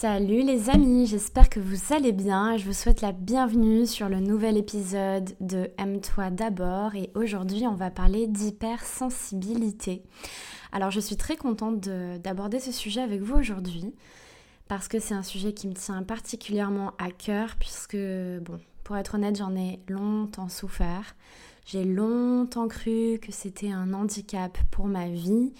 Salut les amis, j'espère que vous allez bien je vous souhaite la bienvenue sur le nouvel épisode de Aime-toi d'abord et aujourd'hui on va parler d'hypersensibilité. Alors je suis très contente d'aborder ce sujet avec vous aujourd'hui parce que c'est un sujet qui me tient particulièrement à cœur puisque, bon, pour être honnête, j'en ai longtemps souffert. J'ai longtemps cru que c'était un handicap pour ma vie.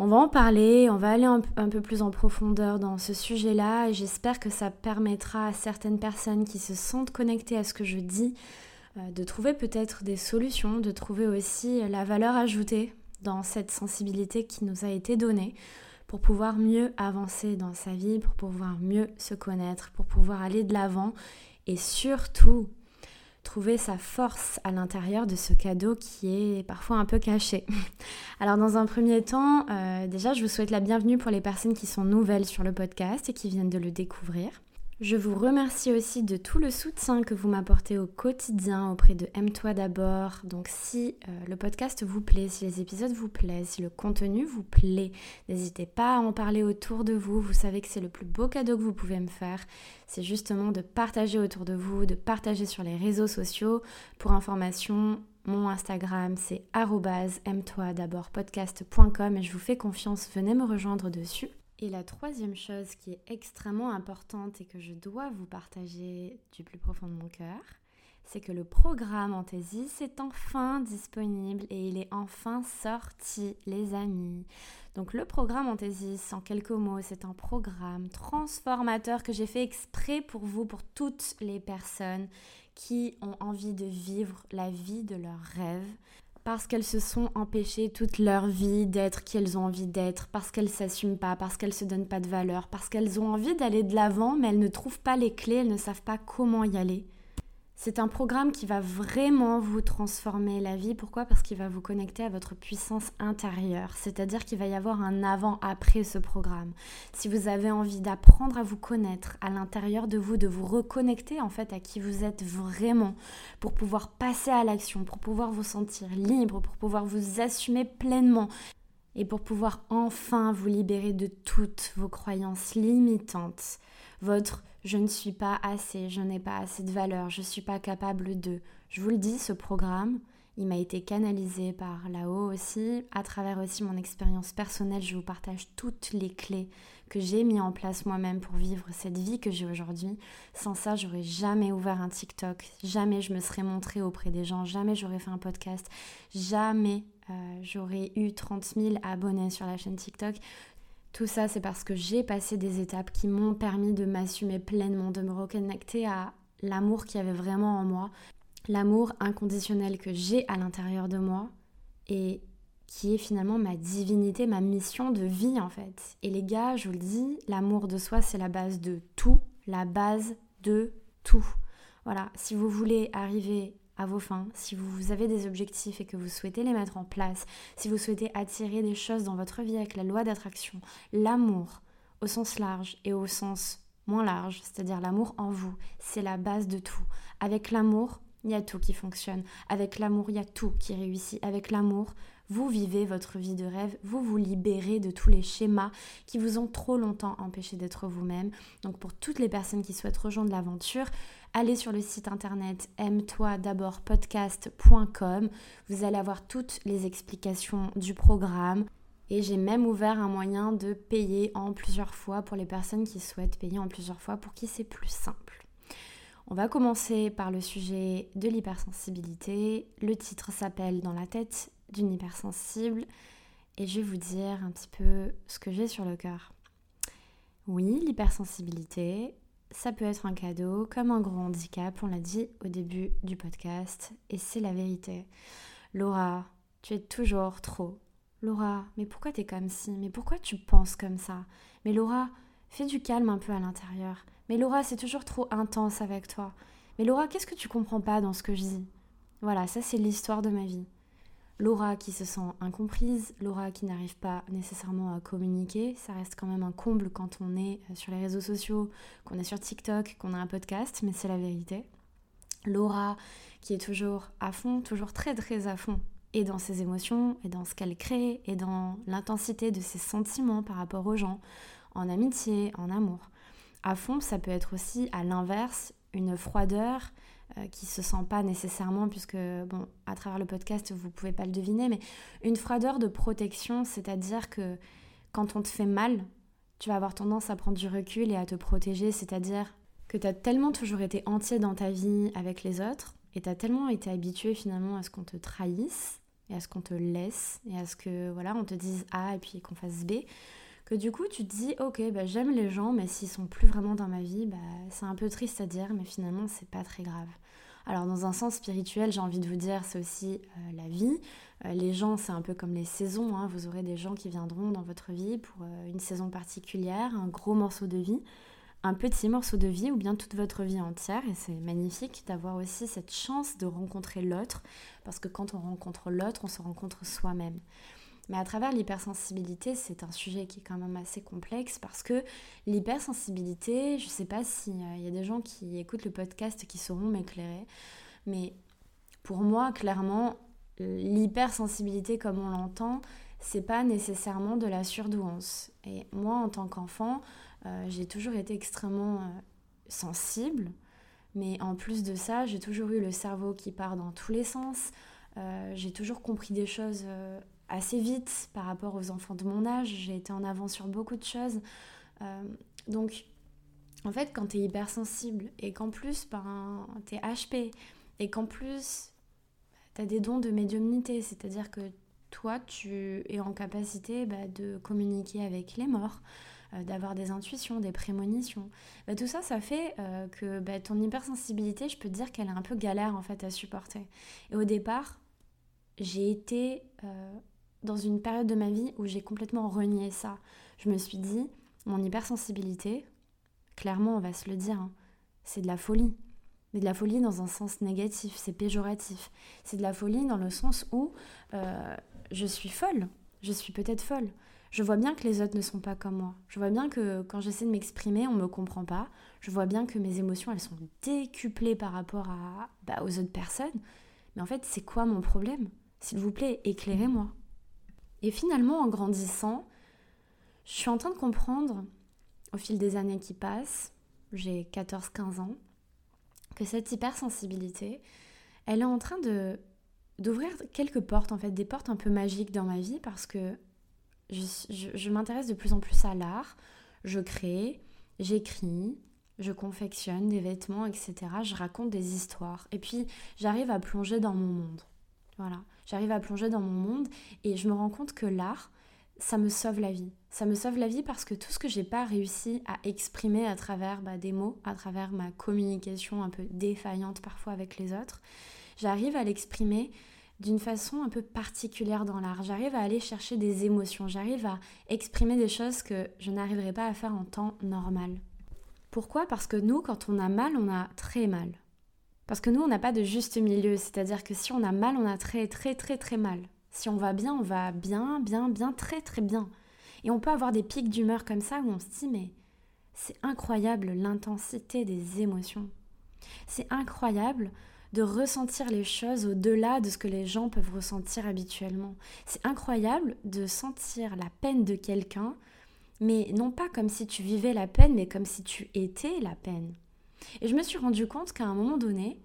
On va en parler, on va aller un, peu plus en profondeur dans ce sujet-là et j'espère que ça permettra à certaines personnes qui se sentent connectées à ce que je dis euh, de trouver peut-être des solutions, de trouver aussi la valeur ajoutée dans cette sensibilité qui nous a été donnée pour pouvoir mieux avancer dans sa vie, pour pouvoir mieux se connaître, pour pouvoir aller de l'avant et surtout trouver sa force à l'intérieur de ce cadeau qui est parfois un peu caché. Alors dans un premier temps, euh, déjà je vous souhaite la bienvenue pour les personnes qui sont nouvelles sur le podcast et qui viennent de le découvrir. Je vous remercie aussi de tout le soutien que vous m'apportez au quotidien auprès de Aime-toi d'abord. Donc si euh, le podcast vous plaît, si les épisodes vous plaisent, si le contenu vous plaît, n'hésitez pas à en parler autour de vous. Vous savez que c'est le plus beau cadeau que vous pouvez me faire. C'est justement de partager autour de vous, de partager sur les réseaux sociaux. Pour information, mon Instagram c'est aime-toi d'abord podcast.com et je vous fais confiance, venez me rejoindre dessus. Et la troisième chose qui est extrêmement importante et que je dois vous partager du plus profond de mon cœur, c'est que le programme Anthesis est enfin disponible et il est enfin sorti, les amis. Donc le programme Anthesis, en quelques mots, c'est un programme transformateur que j'ai fait exprès pour vous, pour toutes les personnes qui ont envie de vivre la vie de leurs rêves parce qu'elles se sont empêchées toute leur vie d'être qui elles ont envie d'être, parce qu'elles s'assument pas, parce qu'elles se donnent pas de valeur, parce qu'elles ont envie d'aller de l'avant, mais elles ne trouvent pas les clés, elles ne savent pas comment y aller. C'est un programme qui va vraiment vous transformer la vie. Pourquoi? Parce qu'il va vous connecter à votre puissance intérieure. C'est-à-dire qu'il va y avoir un avant-après ce programme. Si vous avez envie d'apprendre à vous connaître à l'intérieur de vous, de vous reconnecter en fait à qui vous êtes vraiment, pour pouvoir passer à l'action, pour pouvoir vous sentir libre, pour pouvoir vous assumer pleinement et pour pouvoir enfin vous libérer de toutes vos croyances limitantes, votre je ne suis pas assez, je n'ai pas assez de valeur, je ne suis pas capable de. Je vous le dis, ce programme, il m'a été canalisé par là-haut aussi. À travers aussi mon expérience personnelle, je vous partage toutes les clés que j'ai mis en place moi-même pour vivre cette vie que j'ai aujourd'hui. Sans ça, j'aurais jamais ouvert un TikTok, jamais je me serais montrée auprès des gens, jamais j'aurais fait un podcast, jamais euh, j'aurais eu 30 000 abonnés sur la chaîne TikTok. Tout ça, c'est parce que j'ai passé des étapes qui m'ont permis de m'assumer pleinement, de me reconnecter à l'amour qui avait vraiment en moi, l'amour inconditionnel que j'ai à l'intérieur de moi et qui est finalement ma divinité, ma mission de vie en fait. Et les gars, je vous le dis, l'amour de soi, c'est la base de tout, la base de tout. Voilà, si vous voulez arriver à vos fins, si vous avez des objectifs et que vous souhaitez les mettre en place, si vous souhaitez attirer des choses dans votre vie avec la loi d'attraction, l'amour au sens large et au sens moins large, c'est-à-dire l'amour en vous, c'est la base de tout. Avec l'amour, il y a tout qui fonctionne. Avec l'amour, il y a tout qui réussit. Avec l'amour, vous vivez votre vie de rêve, vous vous libérez de tous les schémas qui vous ont trop longtemps empêché d'être vous-même. Donc pour toutes les personnes qui souhaitent rejoindre l'aventure, allez sur le site internet aime-toi d'abord podcast.com. Vous allez avoir toutes les explications du programme. Et j'ai même ouvert un moyen de payer en plusieurs fois pour les personnes qui souhaitent payer en plusieurs fois pour qui c'est plus simple. On va commencer par le sujet de l'hypersensibilité. Le titre s'appelle Dans la tête d'une hypersensible et je vais vous dire un petit peu ce que j'ai sur le cœur. Oui, l'hypersensibilité, ça peut être un cadeau comme un gros handicap, on l'a dit au début du podcast, et c'est la vérité. Laura, tu es toujours trop. Laura, mais pourquoi t'es comme ci? Mais pourquoi tu penses comme ça? Mais Laura, fais du calme un peu à l'intérieur. Mais Laura, c'est toujours trop intense avec toi. Mais Laura, qu'est-ce que tu comprends pas dans ce que je dis? Voilà, ça c'est l'histoire de ma vie. Laura qui se sent incomprise, Laura qui n'arrive pas nécessairement à communiquer, ça reste quand même un comble quand on est euh, sur les réseaux sociaux, qu'on est sur TikTok, qu'on a un podcast, mais c'est la vérité. Laura qui est toujours à fond, toujours très très à fond, et dans ses émotions, et dans ce qu'elle crée, et dans l'intensité de ses sentiments par rapport aux gens, en amitié, en amour. à fond, ça peut être aussi à l'inverse une froideur qui se sent pas nécessairement, puisque, bon, à travers le podcast, vous pouvez pas le deviner, mais une froideur de protection, c'est-à-dire que quand on te fait mal, tu vas avoir tendance à prendre du recul et à te protéger, c'est-à-dire que tu as tellement toujours été entier dans ta vie avec les autres, et tu as tellement été habitué finalement à ce qu'on te trahisse, et à ce qu'on te laisse, et à ce que, voilà, on te dise A et puis qu'on fasse B, que du coup tu te dis ok bah, j'aime les gens mais s'ils sont plus vraiment dans ma vie bah, c'est un peu triste à dire mais finalement c'est pas très grave. Alors dans un sens spirituel j'ai envie de vous dire c'est aussi euh, la vie. Euh, les gens c'est un peu comme les saisons, hein. vous aurez des gens qui viendront dans votre vie pour euh, une saison particulière, un gros morceau de vie, un petit morceau de vie ou bien toute votre vie entière et c'est magnifique d'avoir aussi cette chance de rencontrer l'autre parce que quand on rencontre l'autre on se rencontre soi-même. Mais à travers l'hypersensibilité, c'est un sujet qui est quand même assez complexe parce que l'hypersensibilité, je ne sais pas s'il euh, y a des gens qui écoutent le podcast qui sauront m'éclairer, mais pour moi, clairement, l'hypersensibilité comme on l'entend, c'est pas nécessairement de la surdouance. Et moi, en tant qu'enfant, euh, j'ai toujours été extrêmement euh, sensible, mais en plus de ça, j'ai toujours eu le cerveau qui part dans tous les sens. j'ai toujours compris des choses assez vite par rapport aux enfants de mon âge. J'ai été en avant sur beaucoup de choses. Euh, donc, en fait, quand tu es hypersensible et qu'en plus, ben, tu es HP et qu'en plus, tu as des dons de médiumnité, c'est-à-dire que toi, tu es en capacité bah, de communiquer avec les morts, euh, d'avoir des intuitions, des prémonitions. Bah, tout ça, ça fait euh, que bah, ton hypersensibilité, je peux te dire qu'elle est un peu galère en fait à supporter. Et au départ, j'ai été dans une période de ma vie où j'ai complètement renié ça. Je me suis dit, mon hypersensibilité, clairement, on va se le dire, hein, c'est de la folie. Mais de la folie dans un sens négatif, c'est péjoratif. C'est de la folie dans le sens où euh, je suis folle, je suis peut-être folle. Je vois bien que les autres ne sont pas comme moi. Je vois bien que quand j'essaie de m'exprimer, on ne me comprend pas. Je vois bien que mes émotions, elles sont décuplées par rapport à, bah, aux autres personnes. Mais en fait, c'est quoi mon problème? S'il vous plaît, éclairez-moi. Et finalement, en grandissant, je suis en train de comprendre, au fil des années qui passent, j'ai 14-15 ans, que cette hypersensibilité, elle est en train de d'ouvrir quelques portes, en fait, des portes un peu magiques dans ma vie, parce que je, je m'intéresse de plus en plus à l'art, je crée, j'écris, je confectionne des vêtements, etc. Je raconte des histoires. Et puis, j'arrive à plonger dans mon monde. J'arrive à plonger dans mon monde et je me rends compte que l'art, ça me sauve la vie. Ça me sauve la vie parce que tout ce que j'ai pas réussi à exprimer à travers bah, des mots, à travers ma communication un peu défaillante parfois avec les autres, j'arrive à l'exprimer d'une façon un peu particulière dans l'art. J'arrive à aller chercher des émotions, j'arrive à exprimer des choses que je n'arriverais pas à faire en temps normal. Pourquoi? Parce que nous, quand on a mal, on a très mal. Parce que nous, on n'a pas de juste milieu, c'est-à-dire que si on a mal, on a très très très très mal. Si on va bien, on va bien, bien, bien, très très bien. Et on peut avoir des pics d'humeur comme ça où on se dit mais c'est incroyable l'intensité des émotions. C'est incroyable de ressentir les choses au-delà de ce que les gens peuvent ressentir habituellement. C'est incroyable de sentir la peine de quelqu'un, mais non pas comme si tu vivais la peine, mais comme si tu étais la peine. Et je me suis rendu compte qu'à un moment donné,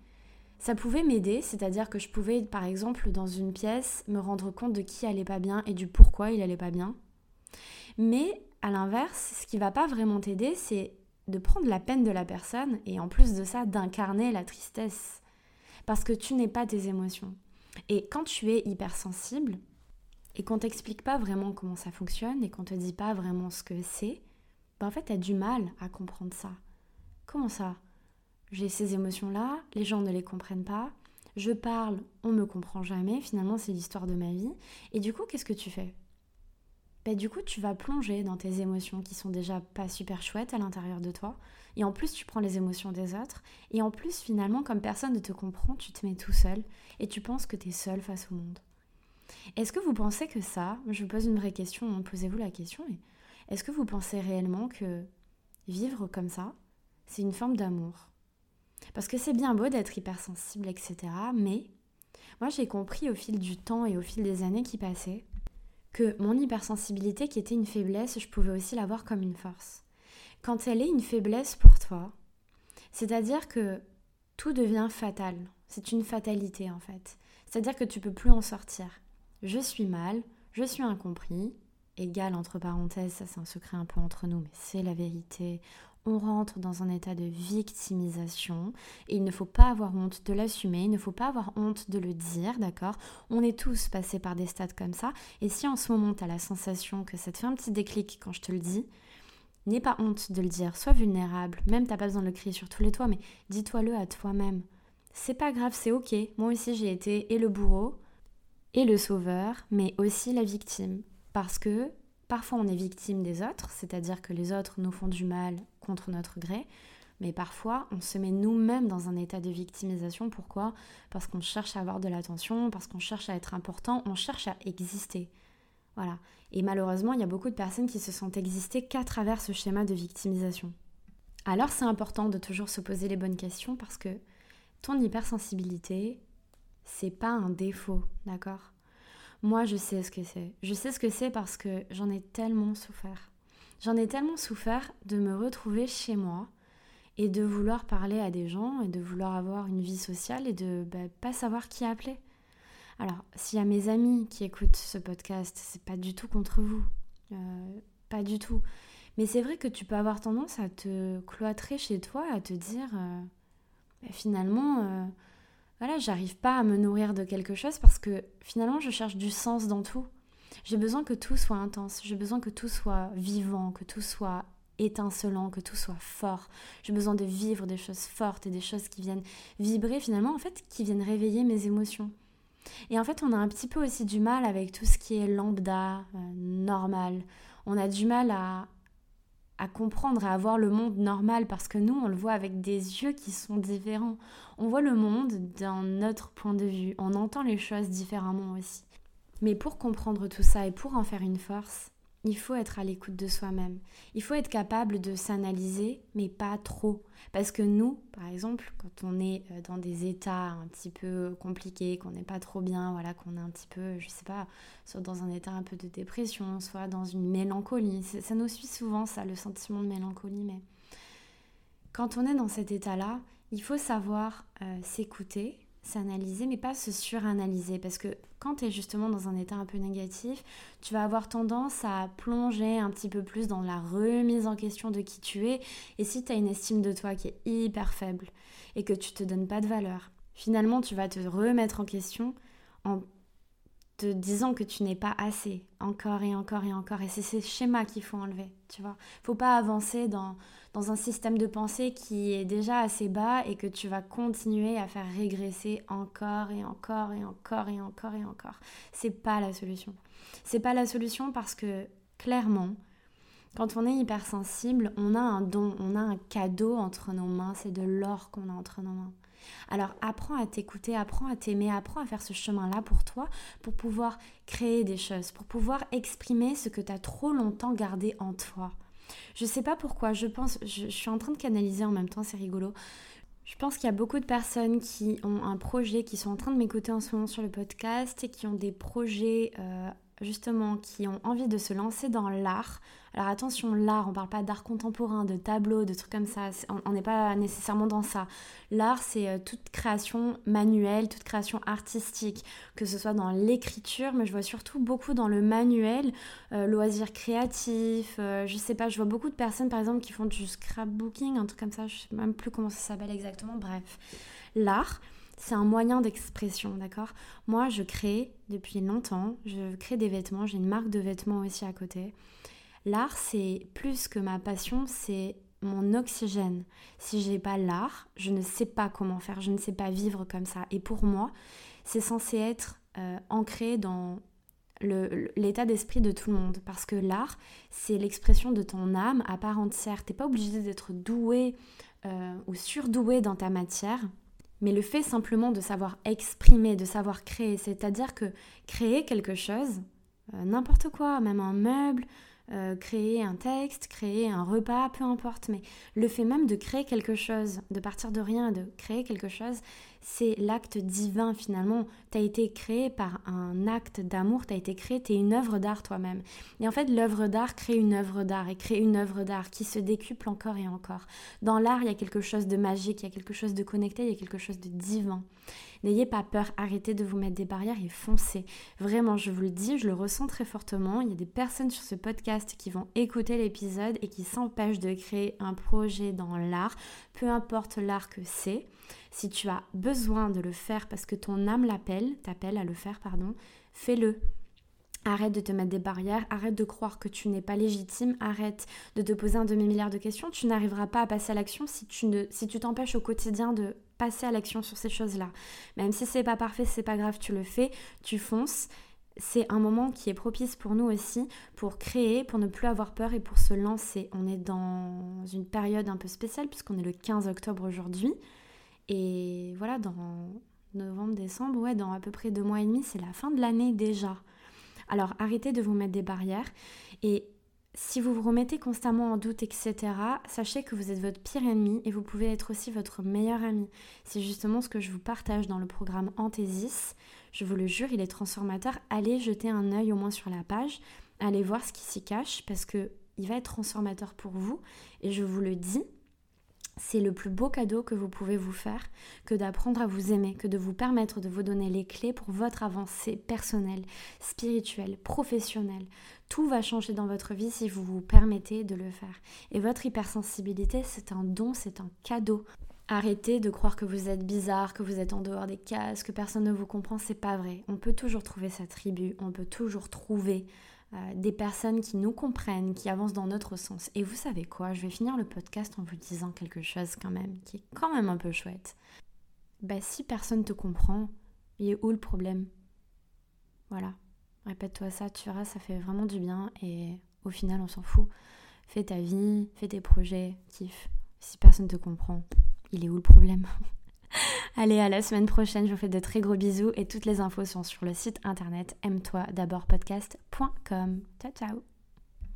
ça pouvait m'aider, c'est-à-dire que je pouvais, par exemple, dans une pièce, me rendre compte de qui allait pas bien et du pourquoi il allait pas bien. Mais à l'inverse, ce qui va pas vraiment t'aider, c'est de prendre la peine de la personne et en plus de ça, d'incarner la tristesse. Parce que tu n'es pas tes émotions. Et quand tu es hypersensible et qu'on t'explique pas vraiment comment ça fonctionne et qu'on te dit pas vraiment ce que c'est, ben en fait, tu as du mal à comprendre ça. Comment ça? J'ai ces émotions-là, les gens ne les comprennent pas, je parle, on me comprend jamais, finalement c'est l'histoire de ma vie. Et du coup, qu'est-ce que tu fais? Ben, Du coup, tu vas plonger dans tes émotions qui sont déjà pas super chouettes à l'intérieur de toi. Et en plus, tu prends les émotions des autres. Et en plus, finalement, comme personne ne te comprend, tu te mets tout seul et tu penses que tu es seul face au monde. Est-ce que vous pensez que ça, je vous pose une vraie question, posez-vous la question, est-ce que vous pensez réellement que vivre comme ça, c'est une forme d'amour. Parce que c'est bien beau d'être hypersensible, etc. Mais moi, j'ai compris au fil du temps et au fil des années qui passaient que mon hypersensibilité, qui était une faiblesse, je pouvais aussi l'avoir comme une force. quand elle est une faiblesse pour toi, c'est-à-dire que tout devient fatal. C'est une fatalité en fait. C'est-à-dire que tu peux plus en sortir. Je suis mal, je suis incompris, égal entre parenthèses, ça c'est un secret un peu entre nous, mais c'est la vérité. On rentre dans un état de victimisation et il ne faut pas avoir honte de l'assumer, il ne faut pas avoir honte de le dire, d'accord? On est tous passés par des stades comme ça et si en ce moment tu as la sensation que ça te fait un petit déclic quand je te le dis, N'aie pas honte de le dire, sois vulnérable, même t'as pas besoin de le crier sur tous les toits, mais dis-toi-le à toi-même. C'est pas grave, c'est ok. Moi aussi j'ai été et le bourreau, et le sauveur, mais aussi la victime. Parce que parfois on est victime des autres, c'est-à-dire que les autres nous font du mal contre notre gré, mais parfois on se met nous-mêmes dans un état de victimisation. Pourquoi? Parce qu'on cherche à avoir de l'attention, parce qu'on cherche à être important, on cherche à exister. Voilà. Et malheureusement, il y a beaucoup de personnes qui se sentent exister qu'à travers ce schéma de victimisation. Alors c'est important de toujours se poser les bonnes questions parce que ton hypersensibilité, c'est pas un défaut, d'accord? Moi, je sais ce que c'est. Je sais ce que c'est parce que j'en ai tellement souffert. J'en ai tellement souffert de me retrouver chez moi et de vouloir parler à des gens et de vouloir avoir une vie sociale et de bah, pas savoir qui appeler. Alors, s'il y a mes amis qui écoutent ce podcast, c'est pas du tout contre vous. Euh, pas du tout. Mais c'est vrai que tu peux avoir tendance à te cloîtrer chez toi, à te dire euh, bah, finalement, euh, voilà, j'arrive pas à me nourrir de quelque chose parce que finalement, je cherche du sens dans tout. J'ai besoin que tout soit intense, j'ai besoin que tout soit vivant, que tout soit étincelant, que tout soit fort. J'ai besoin de vivre des choses fortes et des choses qui viennent vibrer finalement, en fait, qui viennent réveiller mes émotions. Et en fait, on a un petit peu aussi du mal avec tout ce qui est lambda, euh, normal. On a du mal à, à comprendre, à voir le monde normal parce que nous, on le voit avec des yeux qui sont différents. On voit le monde d'un autre point de vue. On entend les choses différemment aussi. Mais pour comprendre tout ça et pour en faire une force, il faut être à l'écoute de soi-même. Il faut être capable de s'analyser, mais pas trop. Parce que nous, par exemple, quand on est euh, dans des états un petit peu compliqués, qu'on n'est pas trop bien, voilà, qu'on est un petit peu, je sais pas, soit dans un état un peu de dépression, soit dans une mélancolie, ça nous suit souvent, ça, le sentiment de mélancolie, mais quand on est dans cet état-là, il faut savoir euh, s'écouter, s'analyser, mais pas se suranalyser. Parce que quand tu es justement dans un état un peu négatif, tu vas avoir tendance à plonger un petit peu plus dans la remise en question de qui tu es. Et si tu as une estime de toi qui est hyper faible et que tu te donnes pas de valeur, finalement tu vas te remettre en question en te disant que tu n'es pas assez, encore et encore et encore. Et c'est ces schémas qu'il faut enlever, tu vois. Faut pas avancer dans, dans un système de pensée qui est déjà assez bas et que tu vas continuer à faire régresser encore et encore et encore et encore et encore. C'est pas la solution. C'est pas la solution parce que clairement, quand on est hypersensible, on a un don, on a un cadeau entre nos mains, c'est de l'or qu'on a entre nos mains. Alors apprends à t'écouter, apprends à t'aimer, apprends à faire ce chemin-là pour toi, pour pouvoir créer des choses, pour pouvoir exprimer ce que tu as trop longtemps gardé en toi. Je sais pas pourquoi, je pense, je, suis en train de canaliser en même temps, c'est rigolo. Je pense qu'il y a beaucoup de personnes qui ont un projet, qui sont en train de m'écouter en ce moment sur le podcast et qui ont des projets euh, justement qui ont envie de se lancer dans l'art. Alors attention, l'art, on parle pas d'art contemporain, de tableaux, de trucs comme ça, on n'est pas nécessairement dans ça. L'art, c'est euh, toute création manuelle, toute création artistique, que ce soit dans l'écriture, mais je vois surtout beaucoup dans le manuel, euh, loisirs créatifs, euh, je sais pas, je vois beaucoup de personnes par exemple qui font du scrapbooking, un truc comme ça, je sais même plus comment ça s'appelle exactement, bref. L'art, c'est un moyen d'expression, d'accord? Moi, je crée depuis longtemps, je crée des vêtements, j'ai une marque de vêtements aussi à côté. L'art, c'est plus que ma passion, c'est mon oxygène. Si j'ai pas l'art, je ne sais pas comment faire, je ne sais pas vivre comme ça. Et pour moi, c'est censé être euh, ancré dans l'état d'esprit de tout le monde. Parce que l'art, c'est l'expression de ton âme à part entière. T'es pas obligé d'être doué euh, ou surdoué dans ta matière mais le fait simplement de savoir exprimer, de savoir créer, c'est-à-dire que créer quelque chose, euh, n'importe quoi, même un meuble, euh, créer un texte, créer un repas, peu importe, mais le fait même de créer quelque chose, de partir de rien, de créer quelque chose, c'est l'acte divin finalement. Tu as été créé par un acte d'amour, tu as été créé, tu es une œuvre d'art toi-même. Et en fait, l'œuvre d'art crée une œuvre d'art et crée une œuvre d'art qui se décuple encore et encore. Dans l'art, il y a quelque chose de magique, il y a quelque chose de connecté, il y a quelque chose de divin. N'ayez pas peur, arrêtez de vous mettre des barrières et foncez. Vraiment, je vous le dis, je le ressens très fortement. Il y a des personnes sur ce podcast qui vont écouter l'épisode et qui s'empêchent de créer un projet dans l'art, peu importe l'art que c'est. Si tu as besoin de le faire parce que ton âme l'appelle, t'appelle à le faire, pardon, fais-le. Arrête de te mettre des barrières, arrête de croire que tu n'es pas légitime, arrête de te poser un demi-milliard de questions. Tu n'arriveras pas à passer à l'action si tu ne, si tu t'empêches au quotidien de passer à l'action sur ces choses-là. Même si c'est pas parfait, c'est pas grave, tu le fais, tu fonces. C'est un moment qui est propice pour nous aussi, pour créer, pour ne plus avoir peur et pour se lancer. On est dans une période un peu spéciale puisqu'on est le 15 octobre aujourd'hui. Et voilà, dans novembre, décembre, ouais, dans à peu près deux mois et demi, c'est la fin de l'année déjà. Alors arrêtez de vous mettre des barrières et si vous vous remettez constamment en doute, etc., sachez que vous êtes votre pire ennemi et vous pouvez être aussi votre meilleur ami. C'est justement ce que je vous partage dans le programme Anthésis. Je vous le jure, il est transformateur. Allez jeter un œil au moins sur la page, allez voir ce qui s'y cache parce que il va être transformateur pour vous. Et je vous le dis, c'est le plus beau cadeau que vous pouvez vous faire que d'apprendre à vous aimer, que de vous permettre de vous donner les clés pour votre avancée personnelle, spirituelle, professionnelle. Tout va changer dans votre vie si vous vous permettez de le faire. Et votre hypersensibilité, c'est un don, c'est un cadeau. Arrêtez de croire que vous êtes bizarre, que vous êtes en dehors des cases, que personne ne vous comprend, c'est pas vrai. On peut toujours trouver sa tribu, on peut toujours trouver des personnes qui nous comprennent, qui avancent dans notre sens. Et vous savez quoi Je vais finir le podcast en vous disant quelque chose quand même, qui est quand même un peu chouette. Bah si personne te comprend, il est où le problème? Voilà. Répète-toi ça, tu verras, ça fait vraiment du bien et au final on s'en fout. Fais ta vie, fais tes projets, kiffe. Si personne te comprend, il est où le problème? Allez, à la semaine prochaine, je vous fais de très gros bisous et toutes les infos sont sur le site internet aime-toi d'abord podcast.com. Ciao ciao